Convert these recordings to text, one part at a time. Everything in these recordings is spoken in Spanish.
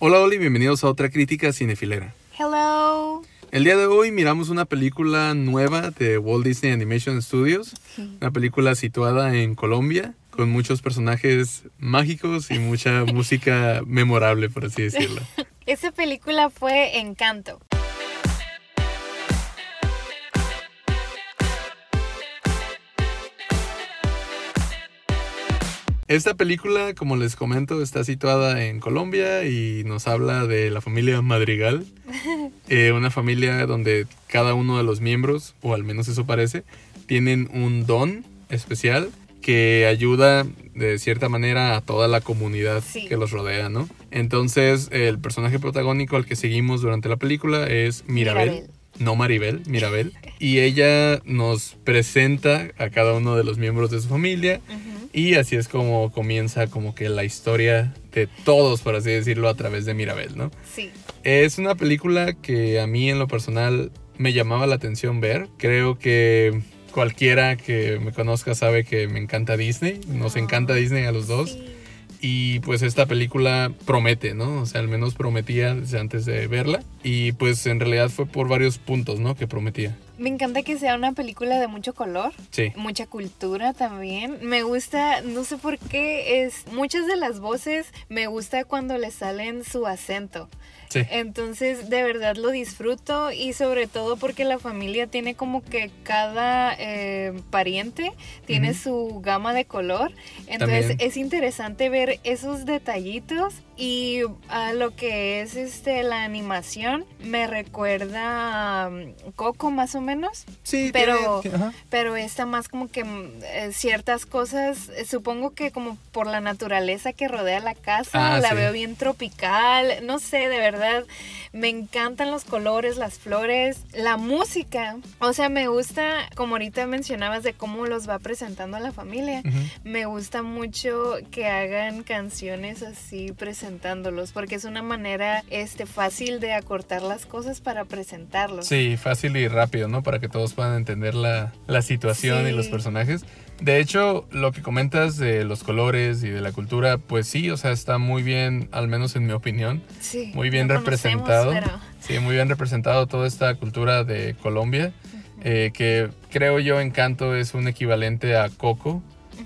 Hola, hola y bienvenidos a otra crítica cinefilera. Hello. El día de hoy miramos una película nueva de Walt Disney Animation Studios, una película situada en Colombia con muchos personajes mágicos y mucha música memorable, por así decirlo. Esa película fue Encanto. Esta película, como les comento, está situada en Colombia y nos habla de la familia Madrigal, eh, una familia donde cada uno de los miembros, o al menos eso parece, tienen un don especial que ayuda de cierta manera a toda la comunidad Sí. que los rodea, ¿no? Entonces, el personaje protagónico al que seguimos durante la película es Mirabel. Mirabel. No Maribel, Mirabel. Y ella nos presenta a cada uno de los miembros de su familia. Y así es como comienza como que la historia de todos, por así decirlo, a través de Mirabel, ¿no? Sí. Es una película que a mí en lo personal me llamaba la atención ver. Creo que cualquiera que me conozca sabe que me encanta Disney. Nos Ah, encanta Disney a los dos. Sí. Y pues esta película promete, ¿no? O sea, al menos prometía desde antes de verla. Y pues en realidad fue por varios puntos, ¿no? Que prometía. Me encanta que sea una película de mucho color, Sí. mucha cultura también. Me gusta, no sé por qué, es muchas de las voces me gusta cuando le salen su acento. Sí. Entonces, de verdad lo disfruto y sobre todo porque la familia tiene como que cada eh, pariente tiene Ujú. su gama de color. Entonces, También. es interesante ver esos detallitos y a lo que es este la animación me recuerda a um, Coco más o menos. Sí, Pero- tiene-. Pero está más como que mm, eh, ciertas cosas, eh, supongo que como por la naturaleza que rodea la casa, Ah, la sí. veo bien tropical, no sé, de verdad, me encantan los colores, las flores, la música, o sea, me gusta, como ahorita mencionabas, de cómo los va presentando a la familia. Me gusta mucho que hagan canciones así presentándolos, porque es una manera este, fácil de acortar las cosas para presentarlos. Sí, fácil y rápido, ¿no? Para que todos puedan entender la, la situación y los personajes. De hecho, lo que comentas de los colores y de la cultura, pues sí, o sea, está muy bien, al menos en mi opinión, Sí, muy bien representado. pero- Sí, muy bien representado toda esta cultura de Colombia, eh, que creo yo Encanto es un equivalente a Coco,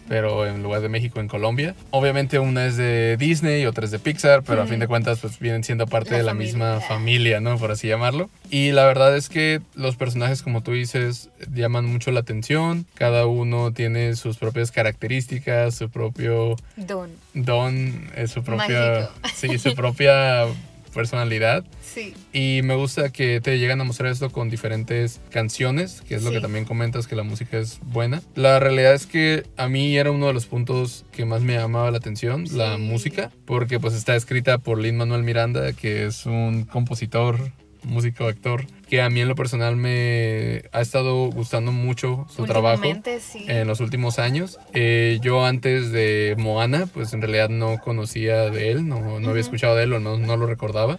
pero en lugar de México en Colombia. Obviamente una es de Disney y otra es de Pixar, pero a fin de cuentas pues vienen siendo parte La de la familia. misma familia, ¿no? Por así llamarlo. Y la verdad es que los personajes, como tú dices, llaman mucho la atención. Cada uno tiene sus propias características, su propio Don. don, eh, su propia, Mágico. sí, su propia personalidad. Sí. Y me gusta que te llegan a mostrar esto con diferentes canciones, que es lo que también comentas, que la música es buena. La realidad es que a mí era uno de los puntos que más me llamaba la atención, la música, porque pues está escrita por Lin Manuel Miranda, que es un compositor, músico, actor, que a mí en lo personal me ha estado gustando mucho su trabajo sí. en los últimos años. Eh, yo antes de Moana, pues en realidad no conocía de él, no, no había escuchado de él o no, no lo recordaba.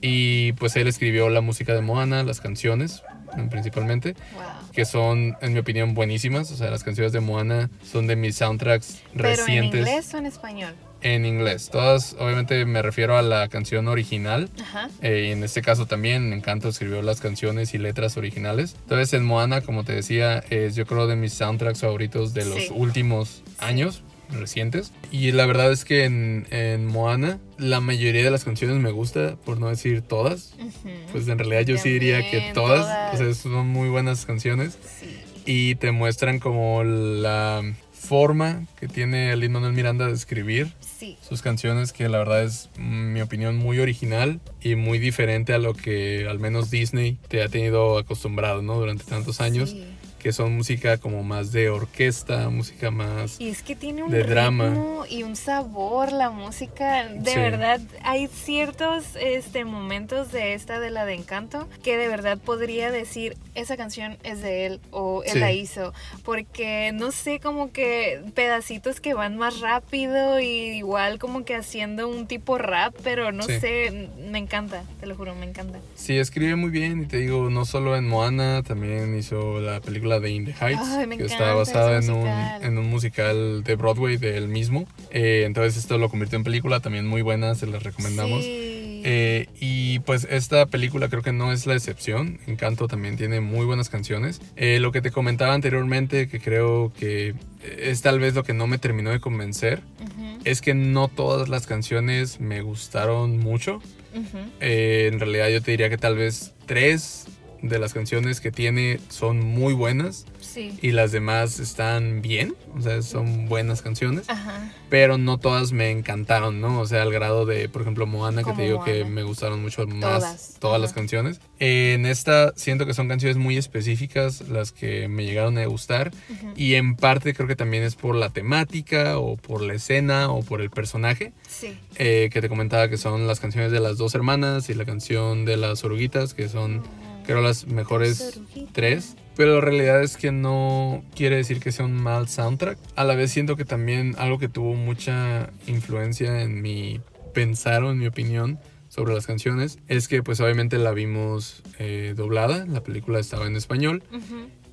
Y pues él escribió la música de Moana, las canciones principalmente, Wow. que son en mi opinión buenísimas. O sea, las canciones de Moana son de mis soundtracks Pero en recientes inglés o en español. En inglés. Todas, obviamente me refiero a la canción original. Ajá. Eh, y en este caso también Encanto escribió las canciones y letras originales. Entonces en Moana, como te decía, es yo creo de mis soundtracks favoritos de los Sí. últimos años recientes. Y la verdad es que en, en Moana la mayoría de las canciones me gusta, por no decir todas. Ujú. Pues en realidad yo sí diría que También, todas, todas. o sea, son muy buenas canciones Sí. y te muestran como la forma que tiene Lin Manuel Miranda de escribir Sí. sus canciones que la verdad es en mi opinión muy original y muy diferente a lo que al menos Disney te ha tenido acostumbrado, ¿no? Durante tantos años, Sí. Que son música como más de orquesta, música más Y es que tiene un de drama. ritmo y un sabor la música. De Sí. verdad, hay ciertos este, momentos de esta de la de Encanto que de verdad podría decir esa canción es de él o él Sí. la hizo. Porque no sé, como que pedacitos que van más rápido y igual como que haciendo un tipo rap, pero no Sí. sé, me encanta, te lo juro, me encanta. Sí, escribe muy bien y te digo, no solo en Moana, también hizo la película de In the Heights, Ay, que está basada en un, musical. en un musical de Broadway de él mismo. Eh, entonces esto lo convirtió en película, también muy buena, se las recomendamos. Sí. Eh, y pues esta película creo que no es la excepción. Encanto también tiene muy buenas canciones. Eh, lo que te comentaba anteriormente, que creo que es tal vez lo que no me terminó de convencer, Ujú, es que no todas las canciones me gustaron mucho. ujú. Eh, en realidad yo te diría que tal vez tres de las canciones que tiene son muy buenas Sí. y las demás están bien, o sea, son buenas canciones, Ajá. pero no todas me encantaron, ¿no? O sea, al grado de, por ejemplo, Moana, que te digo que Moana. me gustaron mucho más Todas, todas, ajá. las canciones. En esta siento que son canciones muy específicas las que me llegaron a gustar Ujú. y en parte creo que también es por la temática o por la escena o por el personaje Sí. eh, que te comentaba que son las canciones de las dos hermanas y la canción de las oruguitas, que son creo las mejores tres. Pero la realidad es que no quiere decir que sea un mal soundtrack. A la vez siento que también algo que tuvo mucha influencia en mi pensar o en mi opinión sobre las canciones es que pues obviamente la vimos eh, doblada, la película estaba en español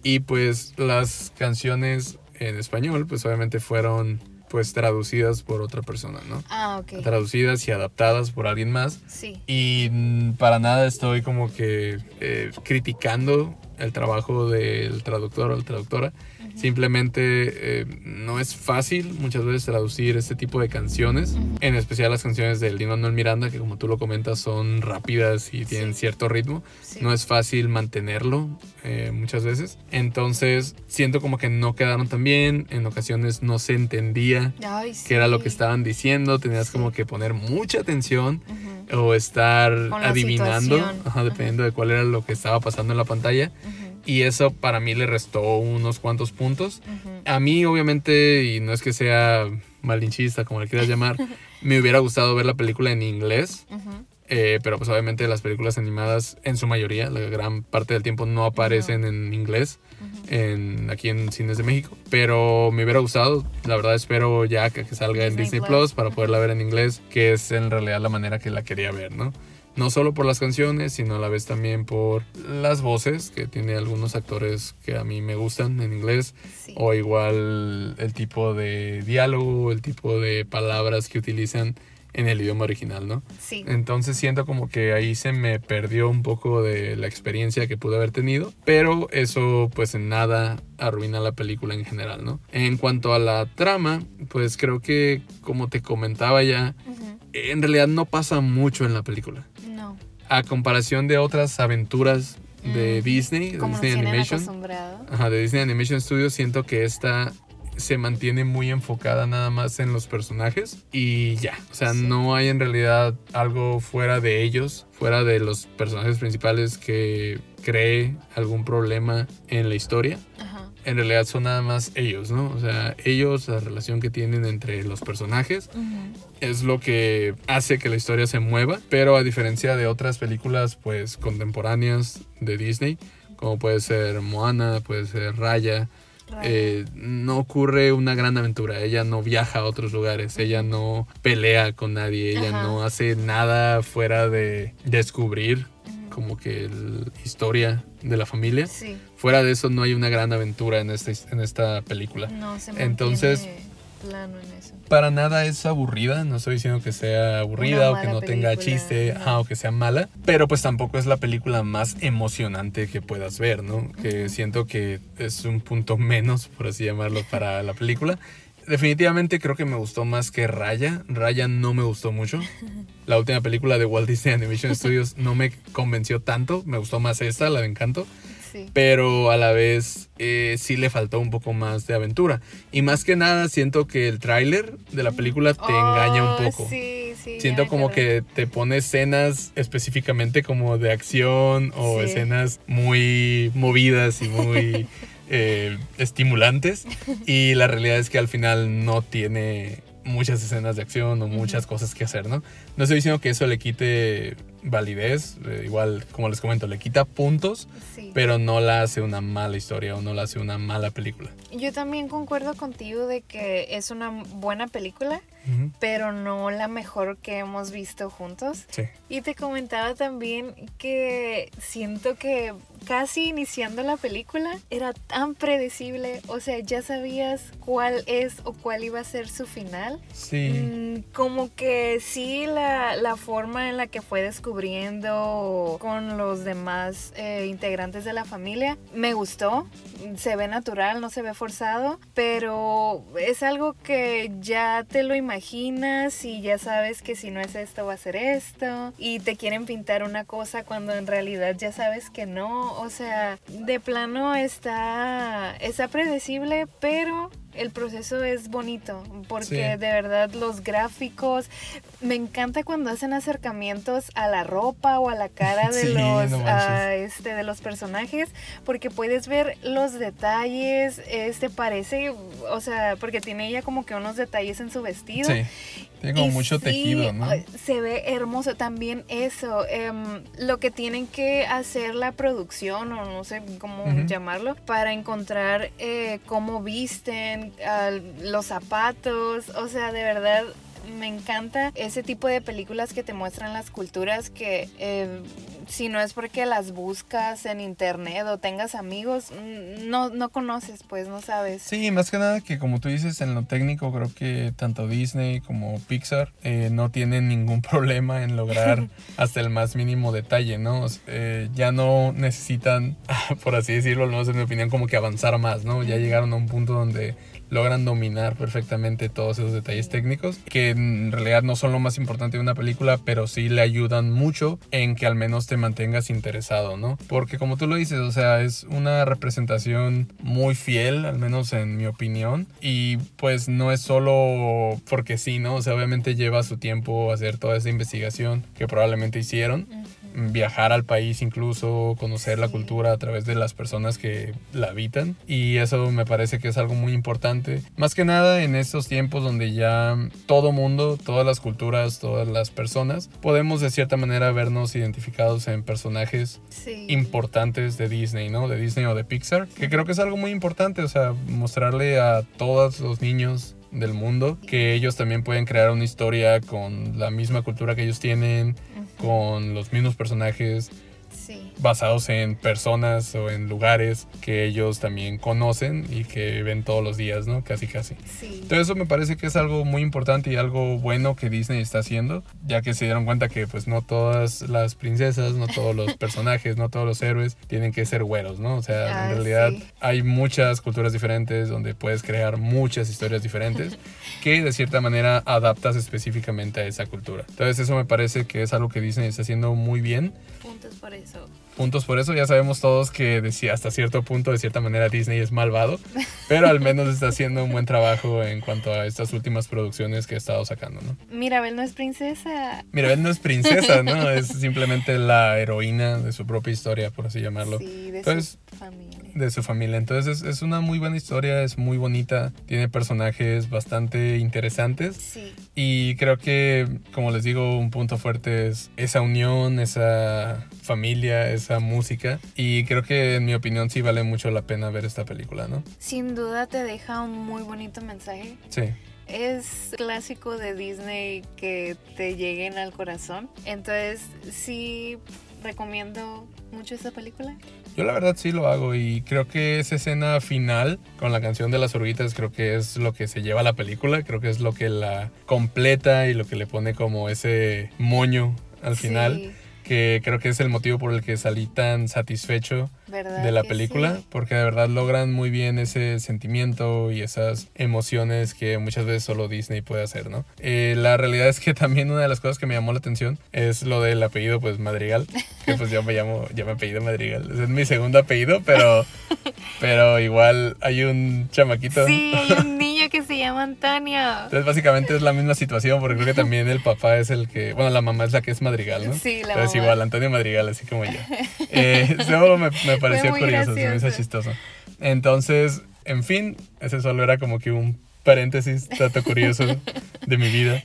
y pues las canciones en español pues obviamente fueron pues traducidas por otra persona, ¿no? Ah, ok. traducidas y adaptadas por alguien más. Sí. Y para nada estoy como que eh, criticando el trabajo del traductor o la traductora. Simplemente eh, no es fácil muchas veces traducir este tipo de canciones, en especial las canciones del Lin Manuel Miranda, que como tú lo comentas son rápidas y tienen Sí. cierto ritmo. Sí. No es fácil mantenerlo eh, muchas veces. Entonces siento como que no quedaron tan bien, en ocasiones no se entendía Ay, sí. qué era lo que estaban diciendo, tenías como que poner mucha atención o estar adivinando, ajá, dependiendo de cuál era lo que estaba pasando en la pantalla. Y eso para mí le restó unos cuantos puntos. Ujú. A mí obviamente, y no es que sea malinchista como le quieras llamar, me hubiera gustado ver la película en inglés. Ujú. eh, pero pues obviamente las películas animadas en su mayoría, la gran parte del tiempo no aparecen en inglés en, aquí en Cines de México. Pero me hubiera gustado, la verdad espero ya que, que salga en Disney Disney Plus. Plus para poderla ver en inglés, que es en realidad la manera que la quería ver, ¿no? No solo por las canciones, sino a la vez también por las voces, que tiene algunos actores que a mí me gustan en inglés, Sí. o igual el tipo de diálogo, el tipo de palabras que utilizan en el idioma original, ¿no? Sí. Entonces siento como que ahí se me perdió un poco de la experiencia que pude haber tenido, pero eso pues en nada arruina la película en general, ¿no? En cuanto a la trama, pues creo que como te comentaba ya, en realidad no pasa mucho en la película. A comparación de otras aventuras de Mm, Disney, de Disney Animation. Ajá, de Disney Animation Studios siento que esta se mantiene muy enfocada nada más en los personajes y ya, o sea, Sí. no hay en realidad algo fuera de ellos, fuera de los personajes principales que cree algún problema en la historia. En realidad son nada más ellos, ¿no? O sea, ellos, la relación que tienen entre los personajes es lo que hace que la historia se mueva, pero a diferencia de otras películas pues contemporáneas de Disney, como puede ser Moana, puede ser Raya, eh, no ocurre una gran aventura. Ella no viaja a otros lugares, ella no pelea con nadie, ella Ajá. no hace nada fuera de descubrir. Como que la historia de la familia. Sí. Fuera de eso no hay una gran aventura en esta, en esta película. No se Entonces- plano en eso. Para nada es aburrida, no estoy diciendo que sea aburrida o que no tenga chiste no. o que sea mala, pero pues tampoco es la película más emocionante que puedas ver, ¿no? Que siento que es un punto menos, por así llamarlo, para la película. Definitivamente creo que me gustó más que Raya. Raya no me gustó mucho. La última película de Walt Disney Animation Studios no me convenció tanto. Me gustó más esta, la de Encanto Sí. pero a la vez eh, sí le faltó un poco más de aventura. Y más que nada siento que el tráiler de la película te engaña un Oh, poco. Sí, sí. Siento como que te pone escenas específicamente como de acción o escenas muy movidas y muy eh, estimulantes. Y la realidad es que al final no tiene muchas escenas de acción o muchas cosas que hacer, ¿no? No estoy diciendo que eso le quite validez, eh, igual como les comento, le quita puntos, Sí. pero no la hace una mala historia o no la hace una mala película. Yo también concuerdo contigo de que es una buena película, pero no la mejor que hemos visto juntos. Sí. Y te comentaba también que siento que casi iniciando la película era tan predecible, o sea, ya sabías cuál es o cuál iba a ser su final. Sí. Mm, como que sí, la, la forma en la que fue descubriendo con los demás eh, integrantes de la familia me gustó. Se ve natural, no se ve forzado, pero es algo que ya te lo imaginas y ya sabes que si no es esto va a ser esto y te quieren pintar una cosa cuando en realidad ya sabes que no, o sea, de plano está está predecible, pero el proceso es bonito porque Sí. de verdad los gráficos me encanta cuando hacen acercamientos a la ropa o a la cara de Sí, los no ah, este de los personajes porque puedes ver los detalles este parece o sea porque tiene ella como que unos detalles en su vestido Sí. Tiene como y mucho sí, tejido, ¿no? Se ve hermoso también eso. em, lo que tienen que hacer la producción, o no sé cómo llamarlo, para encontrar eh, cómo visten, los zapatos. O sea, de verdad. Me encanta ese tipo de películas que te muestran las culturas que eh, si no es porque las buscas en internet o tengas amigos, mm, no, no conoces, pues no sabes. Sí, más que nada que como tú dices, en lo técnico creo que tanto Disney como Pixar eh, no tienen ningún problema en lograr hasta el más mínimo detalle, ¿no? Eh, ya no necesitan, por así decirlo, al menos en mi opinión, como que avanzar más, ¿no? Ya llegaron a un punto donde logran dominar perfectamente todos esos detalles técnicos que en realidad no son lo más importante de una película, pero sí le ayudan mucho en que al menos te mantengas interesado, ¿no? Porque como tú lo dices, o sea, es una representación muy fiel, al menos en mi opinión, y pues no es solo porque sí, ¿no? O sea, obviamente lleva su tiempo hacer toda esa investigación que probablemente hicieron. Viajar al país incluso, conocer la cultura a través de las personas que la habitan y eso me parece que es algo muy importante. Más que nada en estos tiempos donde ya todo mundo, todas las culturas, todas las personas, podemos de cierta manera vernos identificados en personajes Sí. importantes de Disney, ¿no? De Disney o de Pixar, que creo que es algo muy importante, o sea, mostrarle a todos los niños del mundo que ellos también pueden crear una historia con la misma cultura que ellos tienen. Con los mismos personajes Sí. basados en personas o en lugares que ellos también conocen y que ven todos los días, ¿no? Casi, casi. Sí. Entonces eso me parece que es algo muy importante y algo bueno que Disney está haciendo, ya que se dieron cuenta que pues no todas las princesas, no todos los personajes, no todos los héroes tienen que ser güeros, ¿no? O sea, Ah, en realidad sí. hay muchas culturas diferentes donde puedes crear muchas historias diferentes que de cierta manera adaptas específicamente a esa cultura. Entonces eso me parece que es algo que Disney está haciendo muy bien Puntos por eso. puntos por eso. Ya sabemos todos que decía hasta cierto punto, de cierta manera, Disney es malvado, pero al menos está haciendo un buen trabajo en cuanto a estas últimas producciones que ha estado sacando, ¿no? Mirabel no es princesa. Mira, él no es princesa, ¿no? Es simplemente la heroína de su propia historia, por así llamarlo, Sí, de Entonces- su familia. de su familia. Entonces es, es una muy buena historia, es muy bonita, tiene personajes bastante interesantes. Sí, Y creo que, como les digo, un punto fuerte es esa unión, esa familia, esa música. Y creo que, en mi opinión, sí vale mucho la pena ver esta película, ¿no? sin duda te deja un muy bonito mensaje. Sí. Es clásico de Disney que te lleguen al corazón. Entonces, sí recomiendo mucho esta película. Yo la verdad sí lo hago y creo que esa escena final con la canción de las oruguitas creo que es lo que se lleva a la película, creo que es lo que la completa y lo que le pone como ese moño al final, Sí, que creo que es el motivo por el que salí tan satisfecho ¿verdad de la película, sí? porque de verdad logran muy bien ese sentimiento y esas emociones que muchas veces solo Disney puede hacer, ¿no? Eh, la realidad es que también una de las cosas que me llamó la atención es lo del apellido, pues Madrigal, que pues yo me llamo, ya me apellido Madrigal, es mi segundo apellido, pero, pero igual hay un chamaquito. Sí, hay un que se llama Antonio. Entonces básicamente es la misma situación, porque creo que también el papá es el que, bueno, la mamá es la que es Madrigal, ¿no? Sí, la Entonces mamá. igual, Antonio Madrigal, así como yo. Eh, eso me, me pareció curioso, se me hizo chistoso. Entonces, en fin, ese solo era como que un paréntesis, dato curioso de mi vida.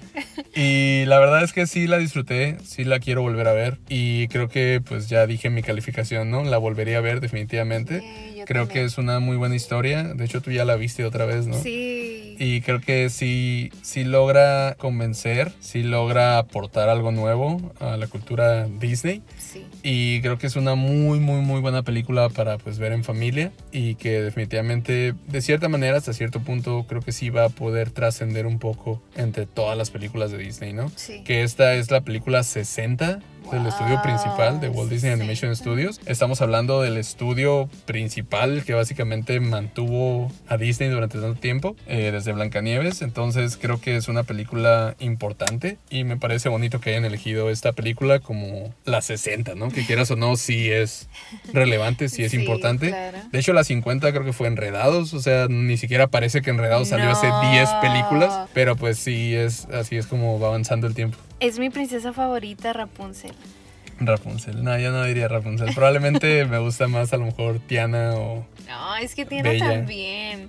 Y la verdad es que sí la disfruté, sí la quiero volver a ver. Y creo que pues ya dije mi calificación, ¿no? La volvería a ver definitivamente. Sí, creo también. que es una muy buena historia. De hecho, tú ya la viste otra vez, ¿no? Sí. Y creo que sí, sí logra convencer, sí logra aportar algo nuevo a la cultura Disney. Sí. Y creo que es una muy, muy, muy buena película para pues ver en familia y que definitivamente, de cierta manera, hasta cierto punto, creo que sí va a poder trascender un poco entre todas las películas de Disney, ¿no? Sí. Que esta es la película 60 del estudio principal de Walt Disney Animation 60. Studios. Estamos hablando del estudio principal que básicamente mantuvo a Disney durante tanto tiempo, eh, desde Blancanieves. Entonces creo que es una película importante y me parece bonito que hayan elegido esta película como la 60, ¿no? Que quieras o no, sí es relevante, sí es Sí, importante. claro. De hecho, la 50 creo que fue Enredados, o sea, ni siquiera parece que Enredados salió hace No. 10 películas, pero pues sí es así es como va avanzando el tiempo. Es mi princesa favorita, Rapunzel. Rapunzel, no, yo no diría Rapunzel. Probablemente me gusta más a lo mejor Tiana o No, es que Bella. también.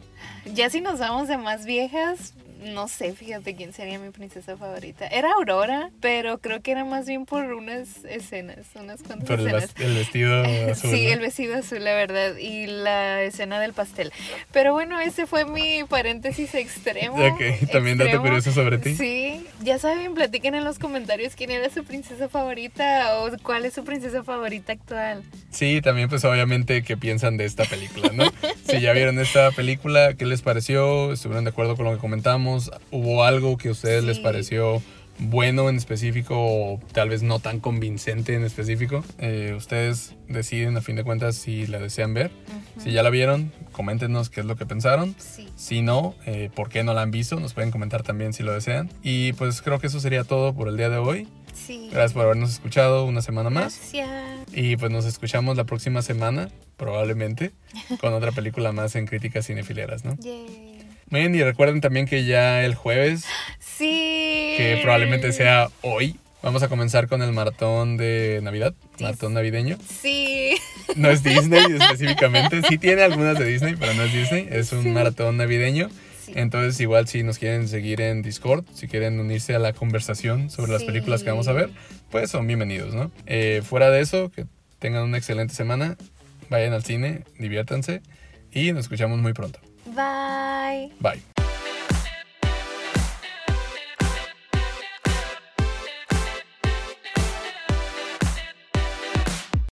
Ya si nos vamos de más viejas, no sé, fíjate quién sería mi princesa favorita. Era Aurora, pero creo que era más bien por unas escenas, unas cuantas por el, escenas. el vestido azul. Sí, el vestido azul, la verdad, y la escena del pastel. Pero bueno, ese fue mi paréntesis extremo. Ok, también dato curioso sobre ti. Sí, ya saben, platiquen en los comentarios quién era su princesa favorita o cuál es su princesa favorita actual. Sí, también pues obviamente qué piensan de esta película, ¿no? si ya vieron esta película, ¿qué les pareció? ¿Estuvieron de acuerdo con lo que comentamos? ¿Hubo algo que a ustedes les Sí. pareció bueno en específico o tal vez no tan convincente en específico? Eh, ustedes deciden a fin de cuentas si la desean ver. Si ya la vieron, coméntenos qué es lo que pensaron. Sí. Si no, eh, ¿por qué no la han visto? Nos pueden comentar también si lo desean. Y pues creo que eso sería todo por el día de hoy. Sí. Gracias por habernos escuchado una semana más. Gracias. Y pues nos escuchamos la próxima semana, probablemente, con otra película más en críticas cinefileras, ¿no? Yay. Muy bien, y recuerden también que ya el jueves, Sí. que probablemente sea hoy, vamos a comenzar con el maratón de Navidad, maratón navideño. Sí. No es Disney específicamente, sí tiene algunas de Disney, pero no es Disney, es un Sí. maratón navideño. Sí. Entonces, igual si nos quieren seguir en Discord, si quieren unirse a la conversación sobre las películas que vamos a ver, pues son bienvenidos, ¿no? Eh, fuera de eso, que tengan una excelente semana, vayan al cine, diviértanse y nos escuchamos muy pronto. Bye. Bye.